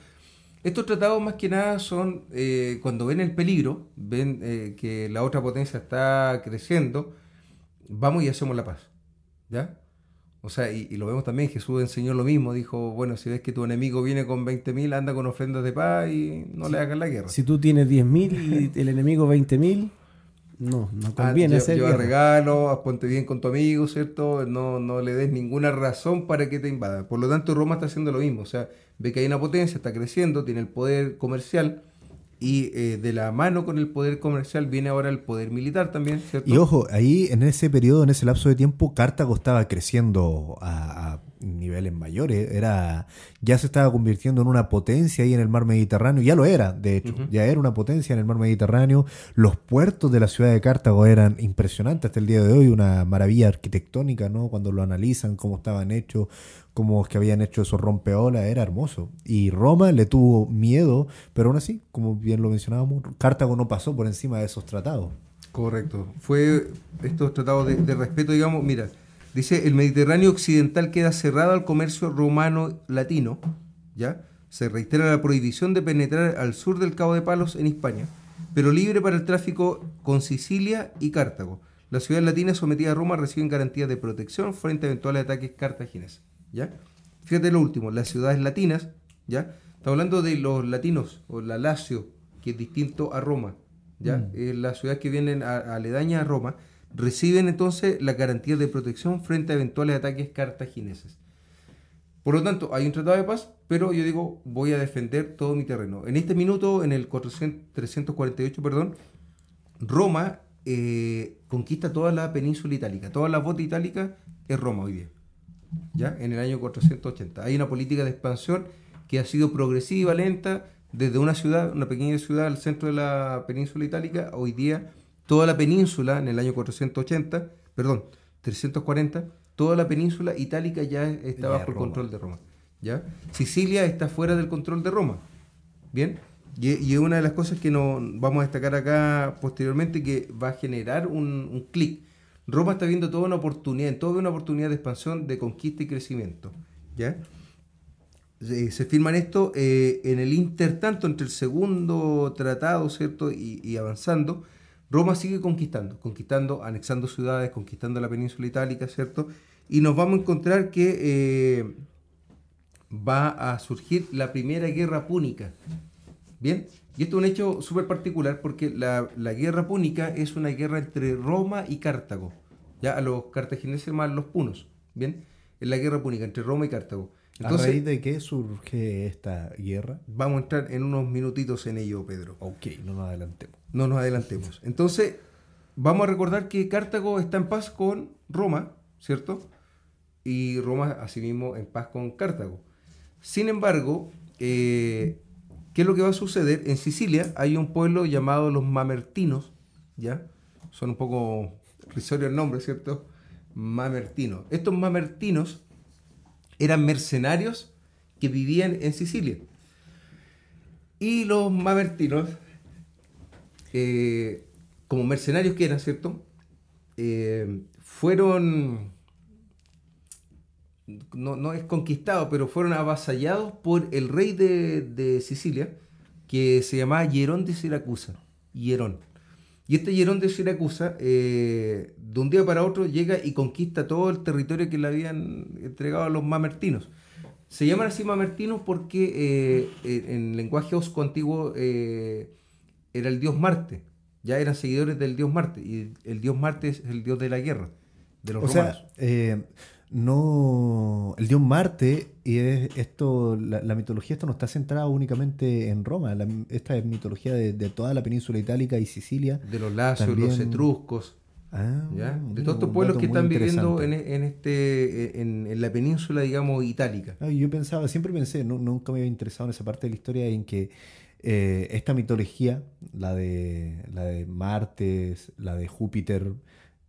Estos tratados más que nada son, eh, cuando ven el peligro, ven eh, que la otra potencia está creciendo, vamos y hacemos la paz. ¿Ya? O sea, y, y lo vemos también, Jesús enseñó lo mismo, dijo, bueno, si ves que tu enemigo viene con 20.000, anda con ofrendas de paz y no le hagas la guerra. Si tú tienes 10.000 y el enemigo 20.000, no, no Ah, conviene hacer lleva regalos, ponte bien con tu amigo, ¿cierto? No, no le des ninguna razón para que te invada. Por lo tanto, Roma está haciendo lo mismo. O sea, ve que hay una potencia, está creciendo, tiene el poder comercial y eh, de la mano con el poder comercial viene ahora el poder militar también, ¿cierto? Y ojo, ahí en ese periodo, en ese lapso de tiempo, Cartago estaba creciendo a, a niveles mayores. Era, ya se estaba convirtiendo en una potencia ahí en el mar Mediterráneo. Ya lo era, de hecho. Ya era una potencia en el mar Mediterráneo. Los puertos de la ciudad de Cartago eran impresionantes hasta el día de hoy. Una maravilla arquitectónica, ¿no? Cuando lo analizan, cómo estaban hechos, cómo es que habían hecho esos rompeolas. Era hermoso. Y Roma le tuvo miedo, pero aún así, como bien lo mencionábamos, Cartago no pasó por encima de esos tratados. Correcto. Fue estos tratados de, de respeto, digamos, mira, dice, el Mediterráneo occidental queda cerrado al comercio romano-latino, ¿ya? Se reitera la prohibición de penetrar al sur del Cabo de Palos en España, pero libre para el tráfico con Sicilia y Cartago. Las ciudades latinas sometidas a Roma reciben garantías de protección frente a eventuales ataques cartagineses, ¿ya? Fíjate lo último, las ciudades latinas, ¿ya? Estamos hablando de los latinos, o la Lacio, que es distinto a Roma, ¿ya? Eh, las ciudades que vienen a- aledañas a Roma reciben entonces la garantía de protección frente a eventuales ataques cartagineses. Por lo tanto, hay un tratado de paz, pero yo digo, voy a defender todo mi terreno. En este minuto, en el 400 348, perdón, Roma eh, conquista toda la península itálica. Toda la bota itálica es Roma hoy día. ¿Ya? En el año 480. Hay una política de expansión que ha sido progresiva, lenta, desde una ciudad, una pequeña ciudad al centro de la península itálica. Hoy día, toda la península, en el año 480, perdón, 340, toda la península itálica ya está bajo el control de Roma. ¿Ya? Sicilia está fuera del control de Roma. Bien, y, es una de las cosas que nos vamos a destacar acá posteriormente que va a generar un, un clic. Roma está viendo toda una oportunidad, en toda una oportunidad de expansión, de conquista y crecimiento. ¿Ya? Se, se firman esto eh, en el intertanto entre el segundo tratado, ¿cierto? Y, y avanzando, Roma sigue conquistando, conquistando, anexando ciudades, conquistando la península itálica, ¿cierto? Y nos vamos a encontrar que eh, va a surgir la primera guerra púnica. Bien, y esto es un hecho súper particular porque la, la guerra púnica es una guerra entre Roma y Cartago. Ya a los cartagineses más los punos. Bien, es la guerra púnica entre Roma y Cartago. ¿A raíz de qué surge esta guerra? Vamos a entrar en unos minutitos en ello, Pedro. Ok, no nos adelantemos. No nos adelantemos. Entonces, vamos a recordar que Cartago está en paz con Roma, ¿cierto? Y Roma, asimismo, en paz con Cartago. Sin embargo, eh, ¿qué es lo que va a suceder? En Sicilia hay un pueblo llamado los Mamertinos, ¿ya? Son un poco risorio el nombre, ¿cierto? Mamertinos. Estos Mamertinos eran mercenarios que vivían en Sicilia. Y los mamertinos, eh, como mercenarios que eran, ¿cierto? Eh, fueron, no, es conquistados, pero fueron avasallados por el rey de, Sicilia, que se llamaba Hierón de Siracusa. Hierón. Y este Hierón de Siracusa, eh, de un día para otro, llega y conquista todo el territorio que le habían entregado a los mamertinos. Se llaman así mamertinos porque en lenguaje osco antiguo era el dios Marte. Ya eran seguidores del dios Marte. Y el dios Marte es el dios de la guerra, de los o romanos. Sea, no el dios Marte y esto la, mitología esto no está centrada únicamente en Roma esta es mitología de, toda la península itálica y Sicilia de los lacios los etruscos ah, de todos estos pueblos que están viviendo en, este en, la península digamos itálica yo pensaba siempre pensé nunca me había interesado en esa parte de la historia en que eh, esta mitología la de la de Marte la de Júpiter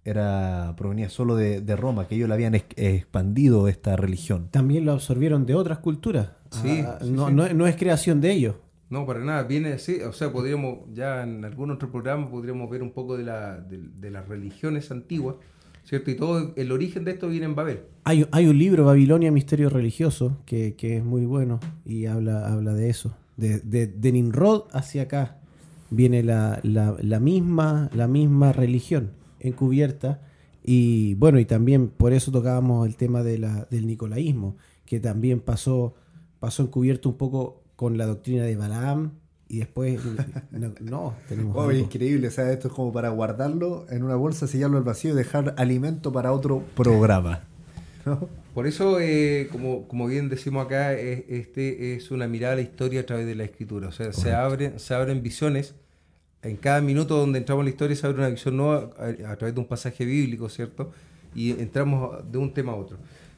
era provenía solo de, Roma, que ellos le habían expandido esta religión. También lo absorbieron de otras culturas. Sí, ah, no, es creación de ellos. No, para nada, viene así, o sea, podríamos, ya en algún otro programa podríamos ver un poco de, la, de, las religiones antiguas, ¿cierto? Y todo el origen de esto viene en Babel. Hay, hay un libro, Babilonia, Misterio Religioso, que, es muy bueno y habla, habla de eso. De, de, Nimrod hacia acá viene la, la, misma, la misma religión encubierta. Y bueno, y también por eso tocábamos el tema de la, del nicolaísmo, que también pasó, pasó encubierto un poco con la doctrina de Balaam y después [LAUGHS] no, tenemos increíble, esto es como para guardarlo en una bolsa, sellarlo al vacío y dejar alimento para otro programa. Por eso, eh, como, como bien decimos acá, este es una mirada a la historia a través de la escritura. O sea, se abren, se abren visiones en cada minuto donde entramos en la historia se abre una visión nueva a, través de un pasaje bíblico, ¿cierto? Y entramos de un tema a otro.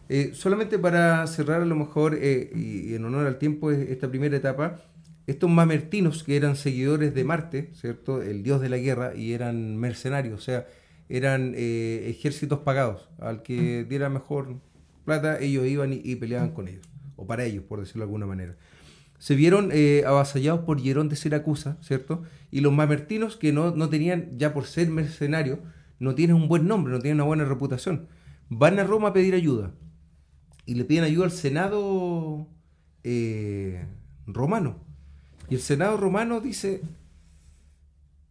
Eh, solamente para cerrar a lo mejor, eh, y, en honor al tiempo, esta primera etapa, estos mamertinos que eran seguidores de Marte, ¿cierto? El dios de la guerra, y eran mercenarios, o sea, eran eh, ejércitos pagados. Al que diera mejor plata, ellos iban y peleaban con ellos, o para ellos, por decirlo de alguna manera se vieron eh, avasallados por Hierón de Siracusa, ¿cierto? Y los mamertinos, que no, tenían, ya por ser mercenarios, no tienen un buen nombre, no tienen una buena reputación, van a Roma a pedir ayuda. Y le piden ayuda al Senado eh, romano. Y el Senado romano dice,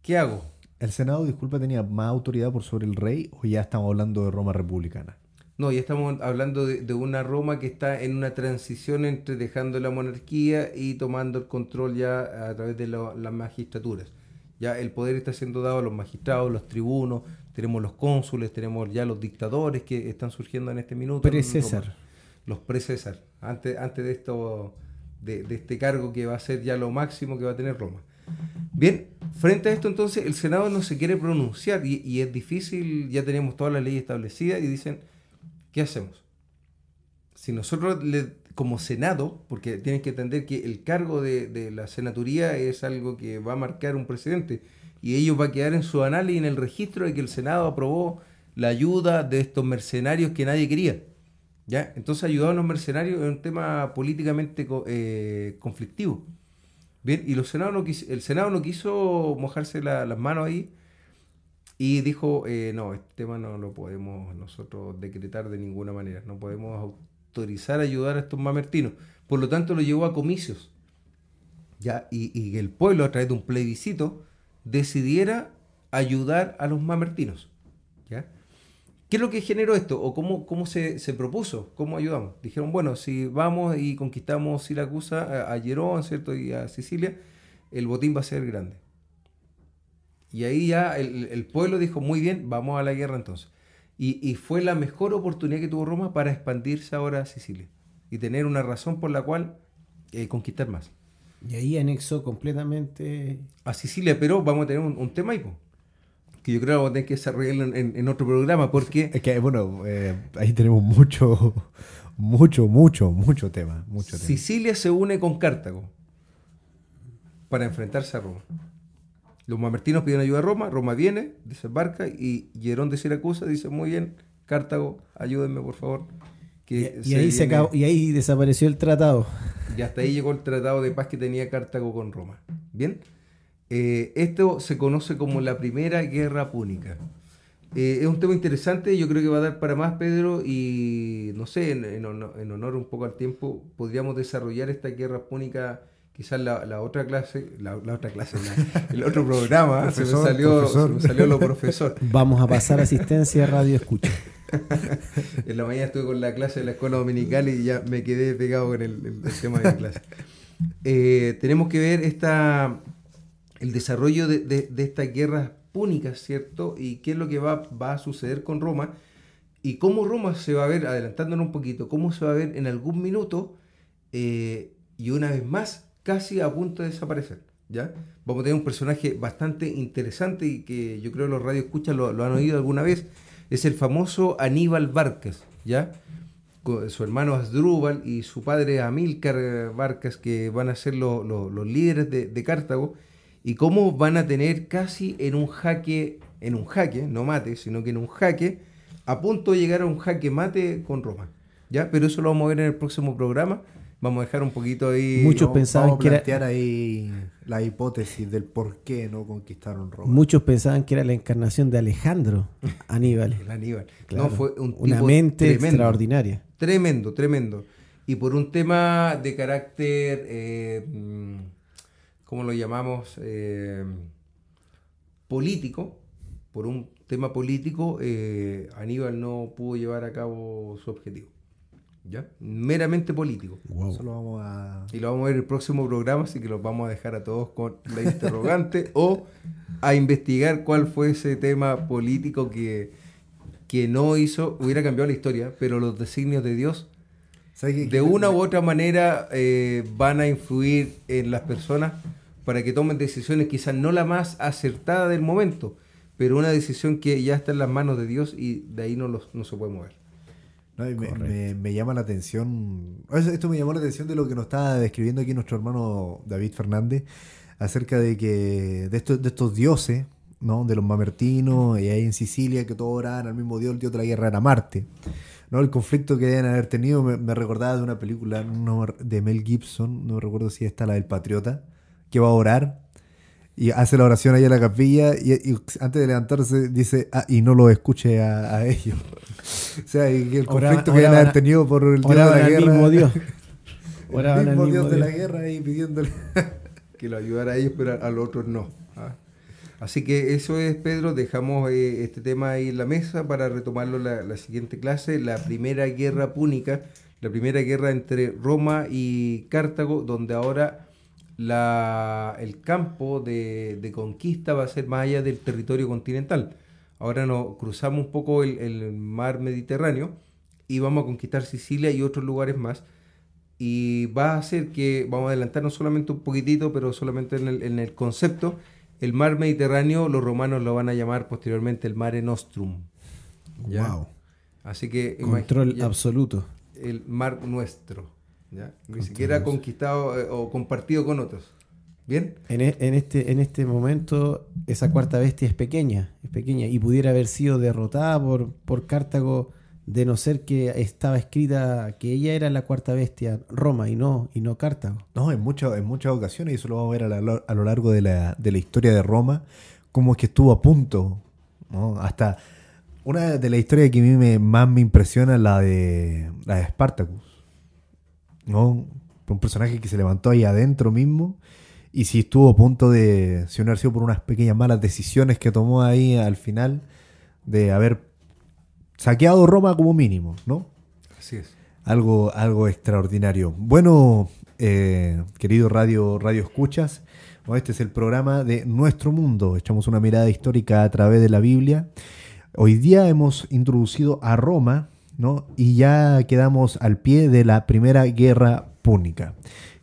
¿qué hago? ¿El Senado, disculpa, tenía más autoridad por sobre el rey o ya estamos hablando de Roma republicana? No, ya estamos hablando de, una Roma que está en una transición entre dejando la monarquía y tomando el control ya a través de las magistraturas. Ya el poder está siendo dado a los magistrados, los tribunos, tenemos los cónsules, tenemos ya los dictadores que están surgiendo en este minuto. Pre-César. Los pre-César, antes, antes de esto, de, este cargo que va a ser ya lo máximo que va a tener Roma. Bien, frente a esto entonces el Senado no se quiere pronunciar y, es difícil, ya tenemos todas las leyes establecidas y dicen ¿qué hacemos? Si nosotros, como Senado, porque tienen que entender que el cargo de, la senaturía es algo que va a marcar un presidente y ello va a quedar en su análisis en el registro de que el Senado aprobó la ayuda de estos mercenarios que nadie quería. ¿Ya? Entonces ayudar a los mercenarios es un tema políticamente eh, conflictivo. Bien, y el Senado no quiso mojarse las manos ahí y dijo, eh, no, este tema no lo podemos nosotros decretar de ninguna manera, no podemos autorizar ayudar a estos mamertinos. Por lo tanto, lo llevó a comicios. ¿ya? Y, y el pueblo, a través de un plebiscito, decidiera ayudar a los mamertinos. ¿Qué es lo que generó esto? ¿O cómo, cómo se, se, propuso? ¿Cómo ayudamos? Dijeron, bueno, si vamos y conquistamos Siracusa, a, a ¿cierto? Y a Sicilia, el botín va a ser grande. Y ahí ya el, pueblo dijo, muy bien, vamos a la guerra entonces. Y, fue la mejor oportunidad que tuvo Roma para expandirse ahora a Sicilia. y tener una razón por la cual eh, conquistar más. Y ahí anexó completamente. A Sicilia, pero vamos a tener un, tema ahí, que yo creo que vamos a tener que desarrollarlo en, otro programa, porque... Es que, bueno, eh, ahí tenemos mucho, mucho, mucho, mucho tema, mucho Sicilia se une con Cartago para enfrentarse a Roma. Los mamertinos piden ayuda a Roma, Roma viene, desembarca y Hierón de Siracusa dice, muy bien, Cartago, ayúdenme por favor. Que y, ahí se y ahí desapareció el tratado. Y hasta ahí llegó el tratado de paz que tenía Cartago con Roma. Bien, eh, esto se conoce como la Primera Guerra Púnica. Eh, es un tema interesante, yo creo que va a dar para más, Pedro, y no sé, en, honor, un poco al tiempo, podríamos desarrollar esta guerra púnica, quizás la, otra clase, la, otra clase, el otro programa, [LAUGHS] se, me salió, se me salió lo profesor. [LAUGHS] Vamos a pasar asistencia a Radio Escucha. [LAUGHS] en la mañana estuve con la clase de la escuela dominical y ya me quedé pegado con el, tema de la clase. Eh, tenemos que ver esta, el desarrollo de, de, estas guerras púnicas, ¿cierto? Y qué es lo que va, va a suceder con Roma y cómo Roma se va a ver, adelantándonos un poquito, cómo se va a ver en algún minuto eh, y una vez más casi a punto de desaparecer. ¿ya? Vamos a tener un personaje bastante interesante y que yo creo que los radioescuchas lo, lo han oído alguna vez es el famoso Aníbal Barcas, ¿ya? su hermano Asdrúbal y su padre Amílcar Barcas, que van a ser los líderes de, Cartago, y cómo van a tener casi en un jaque, en un jaque, no mate, sino que en un jaque, a punto de llegar a un jaque mate con Roma. ¿ya? Pero eso lo vamos a ver en el próximo programa. Vamos a dejar un poquito ahí. Muchos pensaban que era. ahí la hipótesis del por qué no conquistaron Roma. Muchos pensaban que era la encarnación de Alejandro [LAUGHS] Aníbal. Aníbal. No, fue una mente extraordinaria. Tremendo, tremendo. Y por un tema de carácter. Eh, ¿Cómo lo llamamos? Eh, político. Por un tema político, eh, Aníbal no pudo llevar a cabo su objetivo. ¿ya? Meramente político. vamos Y lo vamos a ver en el próximo programa, así que los vamos a dejar a todos con la interrogante [LAUGHS] o a investigar cuál fue ese tema político que, que no hizo, hubiera cambiado la historia, pero los designios de Dios de una u otra manera eh, van a influir en las personas para que tomen decisiones quizás no la más acertada del momento, pero una decisión que ya está en las manos de Dios y de ahí no, no se puede mover me, llama la atención, esto me llamó la atención de lo que nos estaba describiendo aquí nuestro hermano David Fernández, acerca de que de estos, de estos dioses, ¿no? de los mamertinos, y ahí en Sicilia, que todos oraban al mismo dios, el dios de la guerra era Marte. ¿no? El conflicto que deben haber tenido me, recordaba de una película de Mel Gibson, no recuerdo si está la del Patriota, que va a orar y hace la oración ahí en la capilla y, antes de levantarse dice, ah, y no lo escuche a, ellos. [LAUGHS] o sea, y el conflicto que haber tenido por el dios de la guerra. Mismo Dios. [LAUGHS] el mismo, Dios de la guerra y pidiéndole [LAUGHS] que lo ayudara a ellos, pero a los otros no. ¿ah? Así que eso es, Pedro, dejamos eh, este tema ahí en la mesa para retomarlo la, la siguiente clase, la primera guerra púnica, la primera guerra entre Roma y Cartago, donde ahora la, el campo de, conquista va a ser más allá del territorio continental. Ahora nos cruzamos un poco el, mar Mediterráneo y vamos a conquistar Sicilia y otros lugares más. Y va a hacer que, vamos a adelantarnos solamente un poquitito, pero solamente en el, en el concepto, el mar Mediterráneo los romanos lo van a llamar posteriormente el Mare Nostrum. Wow. Así que... Control absoluto. El mar nuestro. Ni siquiera conquistado eh, o compartido con otros. ¿Bien? En, e, en, este, en este momento, esa cuarta bestia es pequeña, es pequeña, y pudiera haber sido derrotada por, por Cartago de no ser que estaba escrita que ella era la cuarta bestia, Roma, y no, y no Cartago. No, en, muchas en muchas ocasiones, y eso lo vamos a ver a, lo largo de la, de la, historia de Roma, como es que estuvo a punto, ¿no? Hasta una de las historias que a mí me, más me impresiona la de la de Spartacus. ¿No? Un personaje que se levantó ahí adentro mismo. Y si estuvo a punto de, si no sido por unas pequeñas malas decisiones que tomó ahí al final, de haber saqueado Roma como mínimo, ¿no? Así es. Algo, algo extraordinario. Bueno, eh, querido Radio, Radio Escuchas, este es el programa de Nuestro Mundo. Echamos una mirada histórica a través de la Biblia. Hoy día hemos introducido a Roma Y ya quedamos al pie de la primera guerra púnica.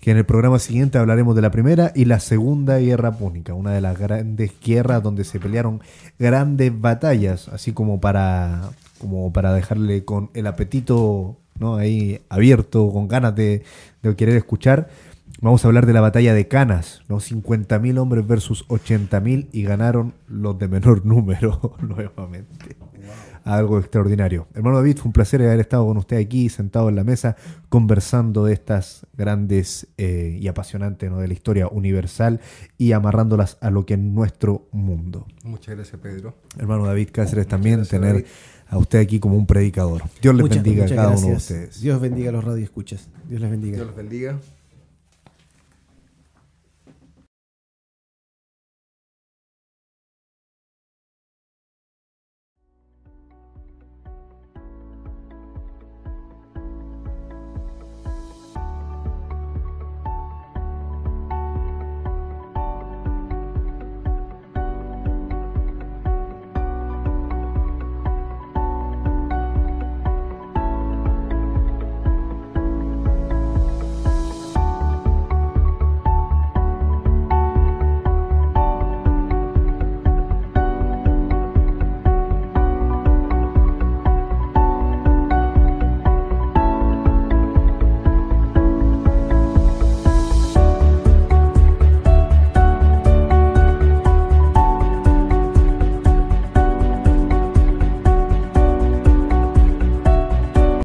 Que en el programa siguiente hablaremos de la primera y la segunda guerra púnica, una de las grandes guerras donde se pelearon grandes batallas, así como para, como para dejarle con el apetito ¿no? ahí abierto, con ganas de, de querer escuchar. Vamos a hablar de la batalla de Canas, ¿no? 50.000 hombres versus 80.000 y ganaron los de menor [LAUGHS] número nuevamente algo extraordinario. Hermano David, fue un placer haber estado con usted aquí, sentado en la mesa, conversando de estas grandes eh, y apasionantes ¿no? de la historia universal y amarrándolas a lo que es nuestro mundo. Muchas gracias, Pedro. Hermano David Cáceres, también tener a usted aquí como un predicador. Dios les bendiga a cada uno de ustedes. Dios bendiga a los radioescuchas. Dios les bendiga. Dios les bendiga.